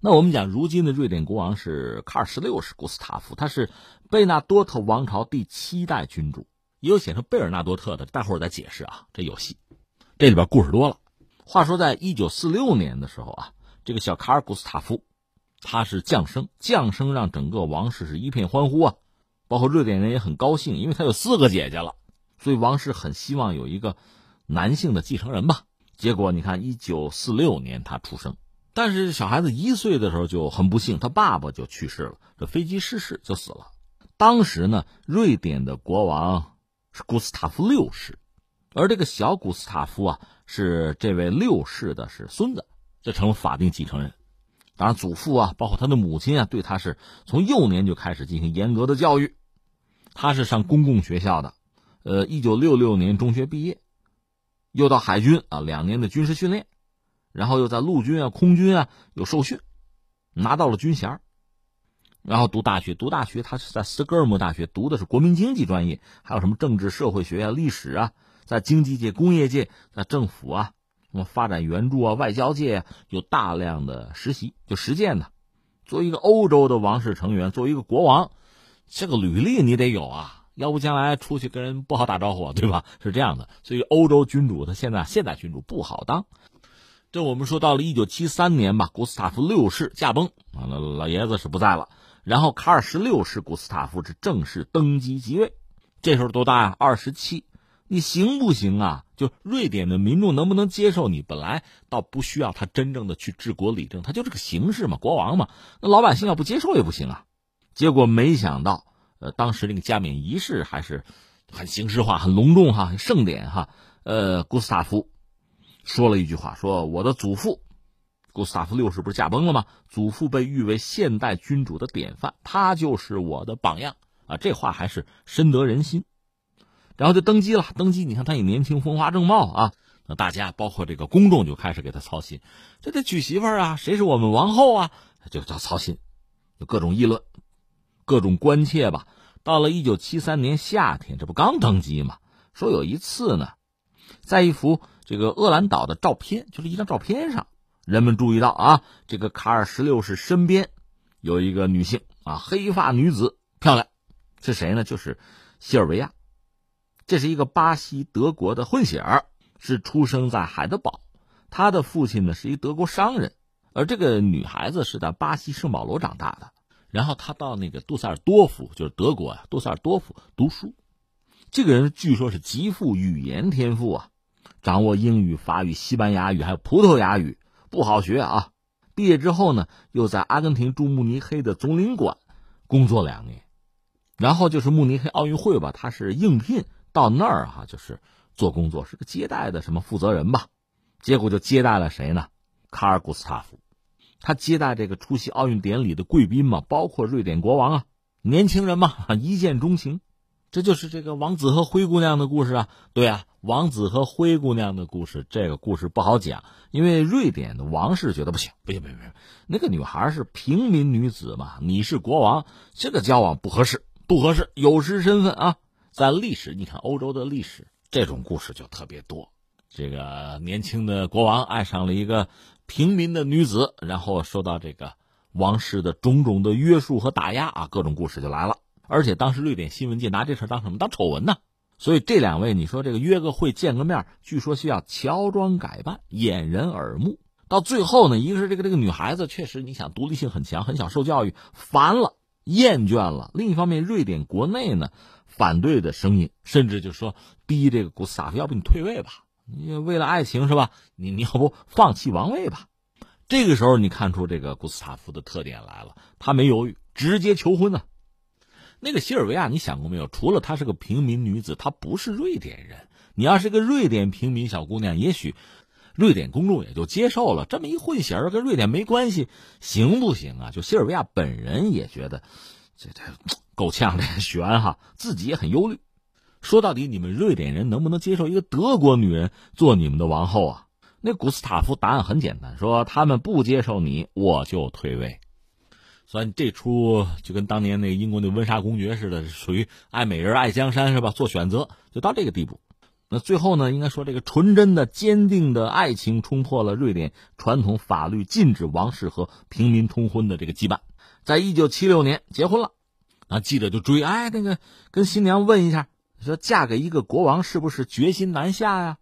那我们讲，如今的瑞典国王是卡尔十六世古斯塔夫，他是贝纳多特王朝第七代君主，也有写成贝尔纳多特的，待会儿再解释啊，这有戏。这里边故事多了。话说，在一九四六年的时候啊，这个小卡尔古斯塔夫。他是降生，降生让整个王室是一片欢呼啊，包括瑞典人也很高兴，因为他有四个姐姐了，所以王室很希望有一个男性的继承人吧。结果你看，一九四六年他出生，但是小孩子一岁的时候就很不幸，他爸爸就去世了，这飞机失事就死了。当时呢，瑞典的国王是古斯塔夫六世，而这个小古斯塔夫啊，是这位六世的是孙子，就成了法定继承人。当然，祖父啊，包括他的母亲啊，对他是从幼年就开始进行严格的教育。他是上公共学校的，呃，一九六六年中学毕业，又到海军啊两年的军事训练，然后又在陆军啊、空军啊有受训，拿到了军衔然后读大学，读大学他是在斯德哥尔摩大学读的是国民经济专业，还有什么政治社会学啊、历史啊，在经济界、工业界、在政府啊。什么发展援助啊，外交界有大量的实习，就实践的。作为一个欧洲的王室成员，作为一个国王，这个履历你得有啊，要不将来出去跟人不好打招呼，对吧？是这样的。所以欧洲君主他现在现代君主不好当。这我们说到了一九七三年吧，古斯塔夫六世驾崩，啊，那老爷子是不在了。然后卡尔十六世古斯塔夫是正式登基即位，这时候多大呀？二十七。你行不行啊？就瑞典的民众能不能接受你？本来倒不需要他真正的去治国理政，他就是个形式嘛，国王嘛。那老百姓要不接受也不行啊。结果没想到，呃，当时那个加冕仪式还是很形式化、很隆重哈，很盛典哈。呃，古斯塔夫说了一句话，说我的祖父古斯塔夫六世不是驾崩了吗？祖父被誉为现代君主的典范，他就是我的榜样啊。这话还是深得人心。然后就登基了，登基你看他也年轻风华正茂啊，那大家包括这个公众就开始给他操心，这得娶媳妇儿啊，谁是我们王后啊？就叫操心，就各种议论，各种关切吧。到了一九七三年夏天，这不刚登基吗？说有一次呢，在一幅这个鄂兰岛的照片，就是一张照片上，人们注意到啊，这个卡尔十六世身边有一个女性啊，黑发女子，漂亮，是谁呢？就是西尔维亚。这是一个巴西德国的混血儿，是出生在海德堡。他的父亲呢是一德国商人，而这个女孩子是在巴西圣保罗长大的。然后他到那个杜塞尔多夫，就是德国呀，杜塞尔多夫读书。这个人据说是极富语言天赋啊，掌握英语、法语、西班牙语还有葡萄牙语，不好学啊。毕业之后呢，又在阿根廷驻慕尼黑的总领馆工作两年，然后就是慕尼黑奥运会吧，他是应聘。到那儿哈，就是做工作，是个接待的什么负责人吧？结果就接待了谁呢？卡尔·古斯塔夫，他接待这个出席奥运典礼的贵宾嘛，包括瑞典国王啊，年轻人嘛，一见钟情，这就是这个王子和灰姑娘的故事啊。对啊，王子和灰姑娘的故事，这个故事不好讲，因为瑞典的王室觉得不行，不行，不行，不行，那个女孩是平民女子嘛，你是国王，这个交往不合适，不合适，有失身份啊。在历史，你看欧洲的历史，这种故事就特别多。这个年轻的国王爱上了一个平民的女子，然后受到这个王室的种种的约束和打压啊，各种故事就来了。而且当时瑞典新闻界拿这事当什么？当丑闻呢？所以这两位，你说这个约个会见个面，据说需要乔装改扮，掩人耳目。到最后呢，一个是这个这个女孩子确实，你想独立性很强，很想受教育，烦了，厌倦了。另一方面，瑞典国内呢。反对的声音，甚至就说逼这个古斯塔夫，要不你退位吧？你为了爱情是吧？你你要不放弃王位吧？这个时候你看出这个古斯塔夫的特点来了，他没犹豫，直接求婚呢。那个西尔维亚，你想过没有？除了她是个平民女子，她不是瑞典人。你要是个瑞典平民小姑娘，也许瑞典公众也就接受了。这么一混血儿跟瑞典没关系，行不行啊？就西尔维亚本人也觉得这这。够呛的，悬哈，自己也很忧虑。说到底，你们瑞典人能不能接受一个德国女人做你们的王后啊？那古斯塔夫答案很简单，说他们不接受你，我就退位。所以这出就跟当年那个英国那温莎公爵似的，属于爱美人爱江山是吧？做选择就到这个地步。那最后呢，应该说这个纯真的、坚定的爱情冲破了瑞典传统法律禁止王室和平民通婚的这个羁绊，在一九七六年结婚了。啊！记者就追，哎，那个跟新娘问一下，说嫁给一个国王是不是决心难下呀？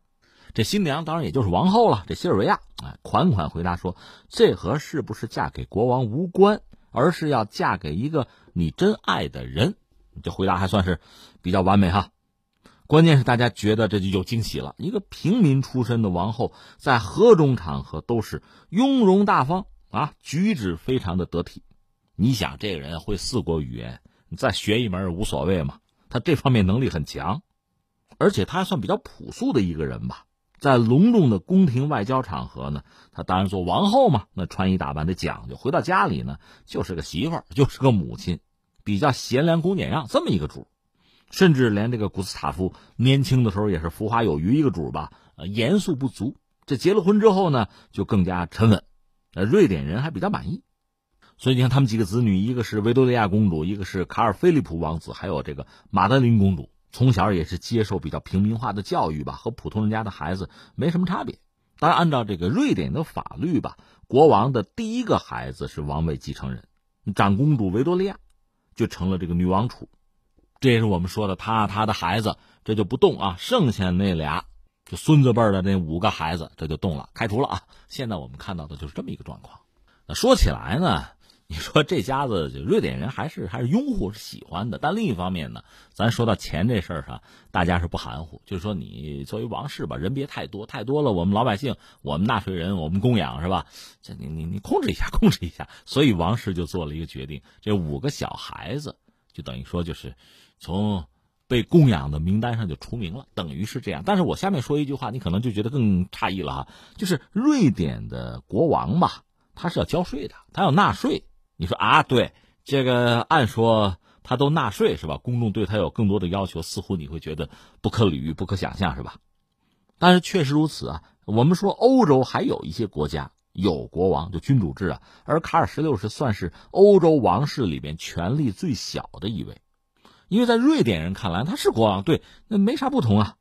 这新娘当然也就是王后了，这西尔维亚，哎，款款回答说，这和是不是嫁给国王无关，而是要嫁给一个你真爱的人。这回答还算是比较完美哈。关键是大家觉得这就有惊喜了，一个平民出身的王后，在何种场合都是雍容大方啊，举止非常的得体。你想，这个人会四国语言。你再学一门无所谓嘛，他这方面能力很强，而且他还算比较朴素的一个人吧。在隆重的宫廷外交场合呢，他当然做王后嘛，那穿衣打扮的讲究。回到家里呢，就是个媳妇儿，就是个母亲，比较贤良恭俭让这么一个主。甚至连这个古斯塔夫年轻的时候也是浮华有余一个主吧，呃，严肃不足。这结了婚之后呢，就更加沉稳，呃，瑞典人还比较满意。所以你看，他们几个子女，一个是维多利亚公主，一个是卡尔菲利普王子，还有这个马德琳公主，从小也是接受比较平民化的教育吧，和普通人家的孩子没什么差别。当然，按照这个瑞典的法律吧，国王的第一个孩子是王位继承人，长公主维多利亚就成了这个女王储，这也是我们说的他他的孩子这就不动啊，剩下那俩就孙子辈的那五个孩子这就动了，开除了啊。现在我们看到的就是这么一个状况。那说起来呢。你说这家子就瑞典人还是还是拥护是喜欢的，但另一方面呢，咱说到钱这事儿上，大家是不含糊，就是说你作为王室吧，人别太多，太多了，我们老百姓，我们纳税人，我们供养是吧？这你你你控制一下，控制一下。所以王室就做了一个决定，这五个小孩子就等于说就是从被供养的名单上就除名了，等于是这样。但是我下面说一句话，你可能就觉得更诧异了哈，就是瑞典的国王吧，他是要交税的，他要纳税。你说啊，对这个按说他都纳税是吧？公众对他有更多的要求，似乎你会觉得不可理喻、不可想象是吧？但是确实如此啊。我们说欧洲还有一些国家有国王，就君主制啊，而卡尔十六世算是欧洲王室里边权力最小的一位，因为在瑞典人看来他是国王，对，那没啥不同啊。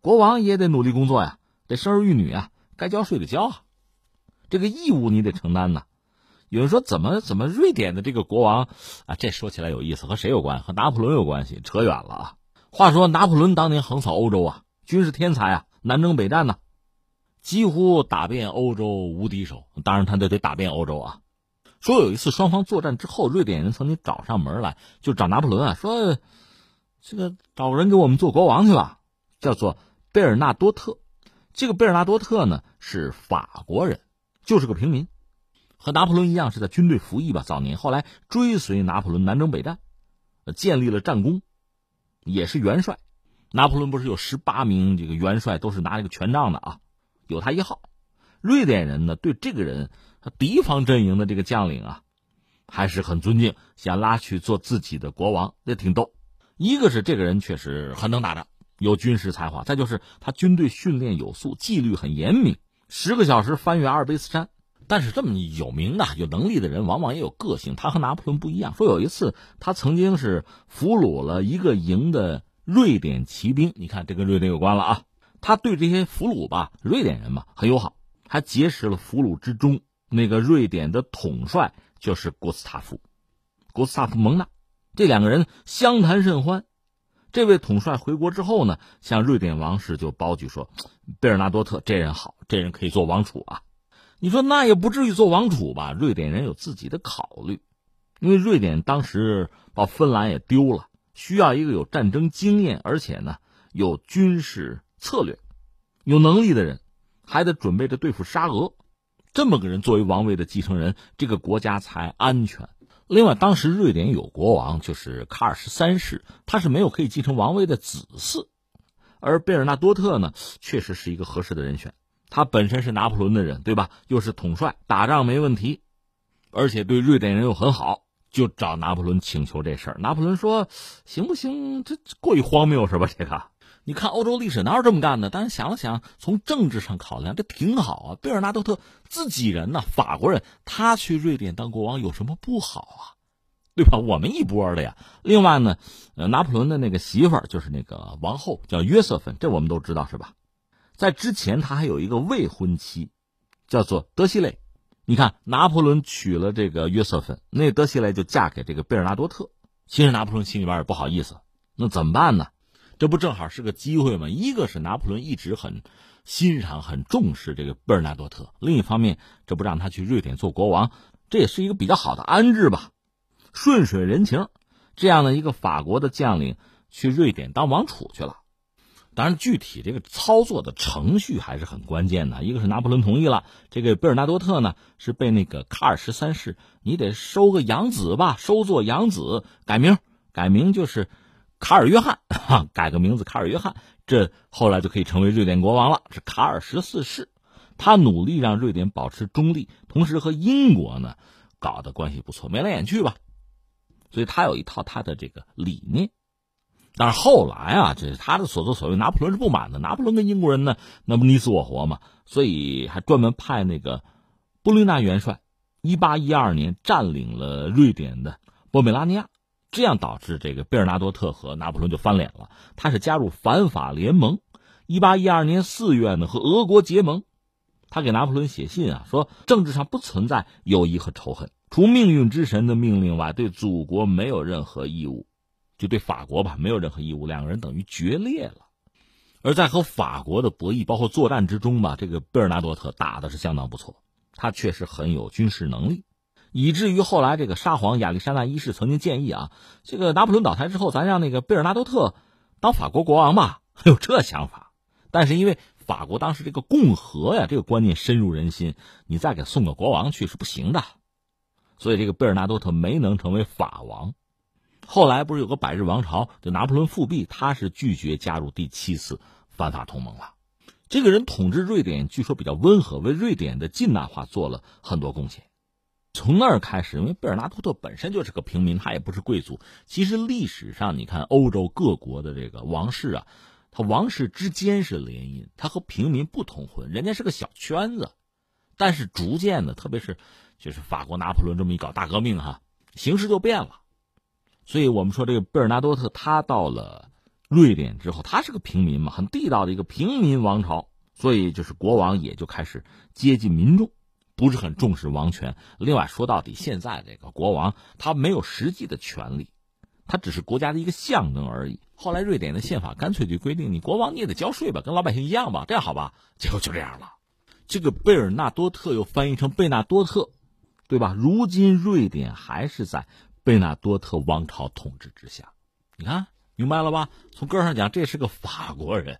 国王也得努力工作呀，得生儿育女啊，该交税得交啊，这个义务你得承担呐。有人说怎么怎么瑞典的这个国王啊，这说起来有意思，和谁有关？和拿破仑有关系？扯远了啊！话说拿破仑当年横扫欧洲啊，军事天才啊，南征北战呢，几乎打遍欧洲无敌手。当然他得得打遍欧洲啊。说有一次双方作战之后，瑞典人曾经找上门来，就找拿破仑啊，说这个找人给我们做国王去吧，叫做贝尔纳多特。这个贝尔纳多特呢是法国人，就是个平民。和拿破仑一样是在军队服役吧，早年后来追随拿破仑南征北战，建立了战功，也是元帅。拿破仑不是有十八名这个元帅都是拿这个权杖的啊，有他一号。瑞典人呢对这个人敌方阵营的这个将领啊，还是很尊敬，想拉去做自己的国王，那挺逗。一个是这个人确实很能打仗，有军事才华；再就是他军队训练有素，纪律很严明，十个小时翻越阿尔卑斯山。但是这么有名的、有能力的人，往往也有个性。他和拿破仑不一样。说有一次，他曾经是俘虏了一个营的瑞典骑兵。你看，这跟瑞典有关了啊。他对这些俘虏吧，瑞典人嘛，很友好，还结识了俘虏之中那个瑞典的统帅，就是古斯塔夫，古斯塔夫蒙纳。这两个人相谈甚欢。这位统帅回国之后呢，向瑞典王室就保举说：“贝尔纳多特这人好，这人可以做王储啊。”你说那也不至于做王储吧？瑞典人有自己的考虑，因为瑞典当时把芬兰也丢了，需要一个有战争经验，而且呢有军事策略、有能力的人，还得准备着对付沙俄，这么个人作为王位的继承人，这个国家才安全。另外，当时瑞典有国王，就是卡尔十三世，他是没有可以继承王位的子嗣，而贝尔纳多特呢，确实是一个合适的人选。他本身是拿破仑的人，对吧？又是统帅，打仗没问题，而且对瑞典人又很好，就找拿破仑请求这事儿。拿破仑说：“行不行？这过于荒谬是吧？这个，你看欧洲历史哪有这么干的？但是想了想，从政治上考量，这挺好啊。贝尔纳多特自己人呢，法国人，他去瑞典当国王有什么不好啊？对吧？我们一波的呀。另外呢，呃，拿破仑的那个媳妇儿就是那个王后，叫约瑟芬，这我们都知道是吧？”在之前，他还有一个未婚妻，叫做德西雷。你看，拿破仑娶了这个约瑟芬，那德西雷就嫁给这个贝尔纳多特。其实拿破仑心里边也不好意思，那怎么办呢？这不正好是个机会吗？一个是拿破仑一直很欣赏、很重视这个贝尔纳多特，另一方面，这不让他去瑞典做国王，这也是一个比较好的安置吧，顺水人情。这样的一个法国的将领去瑞典当王储去了。当然，具体这个操作的程序还是很关键的。一个是拿破仑同意了，这个贝尔纳多特呢是被那个卡尔十三世，你得收个养子吧，收作养子，改名，改名就是卡尔约翰，哈 改个名字卡尔约翰，这后来就可以成为瑞典国王了。是卡尔十四世，他努力让瑞典保持中立，同时和英国呢搞的关系不错，眉来眼去吧。所以他有一套他的这个理念。但是后来啊，这他的所作所为，拿破仑是不满的。拿破仑跟英国人呢，那不你死我活嘛？所以还专门派那个布吕纳元帅，一八一二年占领了瑞典的波美拉尼亚，这样导致这个贝尔纳多特和拿破仑就翻脸了。他是加入反法联盟，一八一二年四月呢和俄国结盟。他给拿破仑写信啊，说政治上不存在友谊和仇恨，除命运之神的命令外，对祖国没有任何义务。就对法国吧没有任何义务，两个人等于决裂了。而在和法国的博弈，包括作战之中吧，这个贝尔纳多特打的是相当不错，他确实很有军事能力。以至于后来这个沙皇亚历山大一世曾经建议啊，这个拿破仑倒台之后，咱让那个贝尔纳多特当法国国王吧，有这想法。但是因为法国当时这个共和呀，这个观念深入人心，你再给送个国王去是不行的，所以这个贝尔纳多特没能成为法王。后来不是有个百日王朝，就拿破仑复辟，他是拒绝加入第七次反法同盟了。这个人统治瑞典，据说比较温和，为瑞典的近代化做了很多贡献。从那儿开始，因为贝尔纳托特本身就是个平民，他也不是贵族。其实历史上，你看欧洲各国的这个王室啊，他王室之间是联姻，他和平民不通婚，人家是个小圈子。但是逐渐的，特别是就是法国拿破仑这么一搞大革命哈，形势就变了。所以我们说这个贝尔纳多特他到了瑞典之后，他是个平民嘛，很地道的一个平民王朝，所以就是国王也就开始接近民众。不是很重视王权。另外说到底，现在这个国王他没有实际的权利，他只是国家的一个象征而已。后来瑞典的宪法干脆就规定，你国王你也得交税吧，跟老百姓一样吧，这样好吧？结果就这样了。这个贝尔纳多特又翻译成贝纳多特，对吧？如今瑞典还是在贝纳多特王朝统治之下。你看明白了吧？从根上讲，这是个法国人。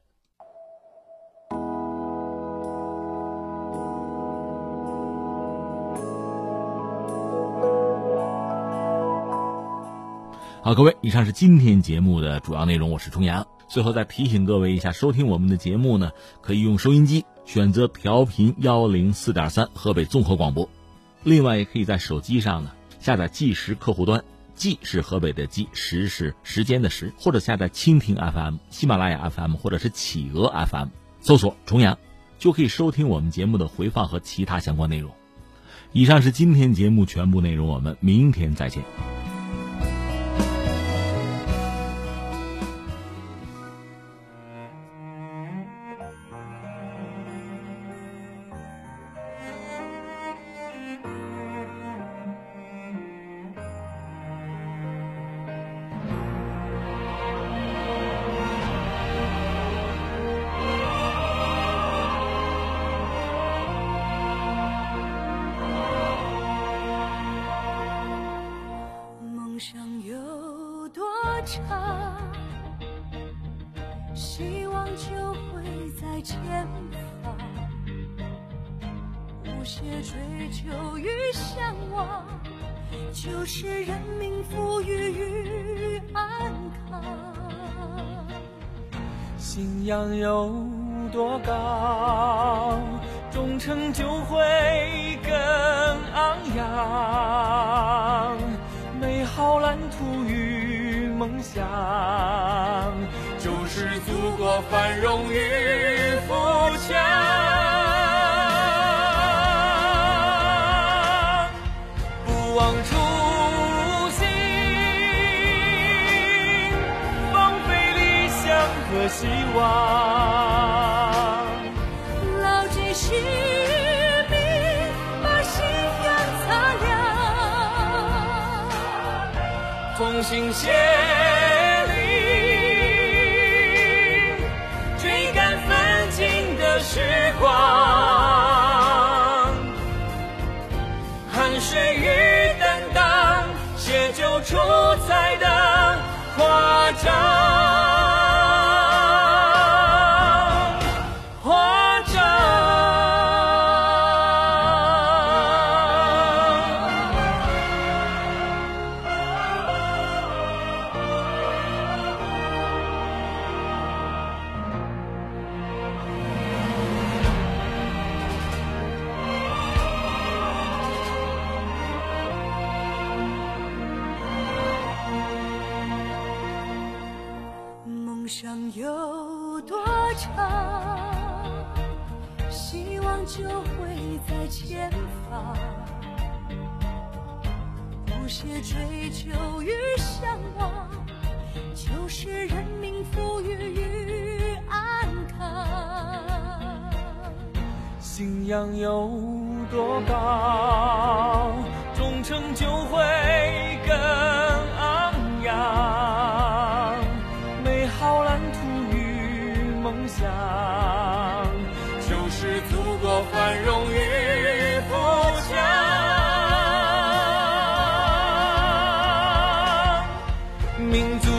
好，各位，以上是今天节目的主要内容。我是重阳。最后再提醒各位一下，收听我们的节目呢，可以用收音机选择调频幺零四点三河北综合广播，另外也可以在手机上呢下载计时客户端，计是河北的计，时是时间的时，或者下载蜻蜓 FM、喜马拉雅 FM 或者是企鹅 FM，搜索重阳，就可以收听我们节目的回放和其他相关内容。以上是今天节目全部内容，我们明天再见。希望，牢记使命，把信仰擦亮，同心协。名字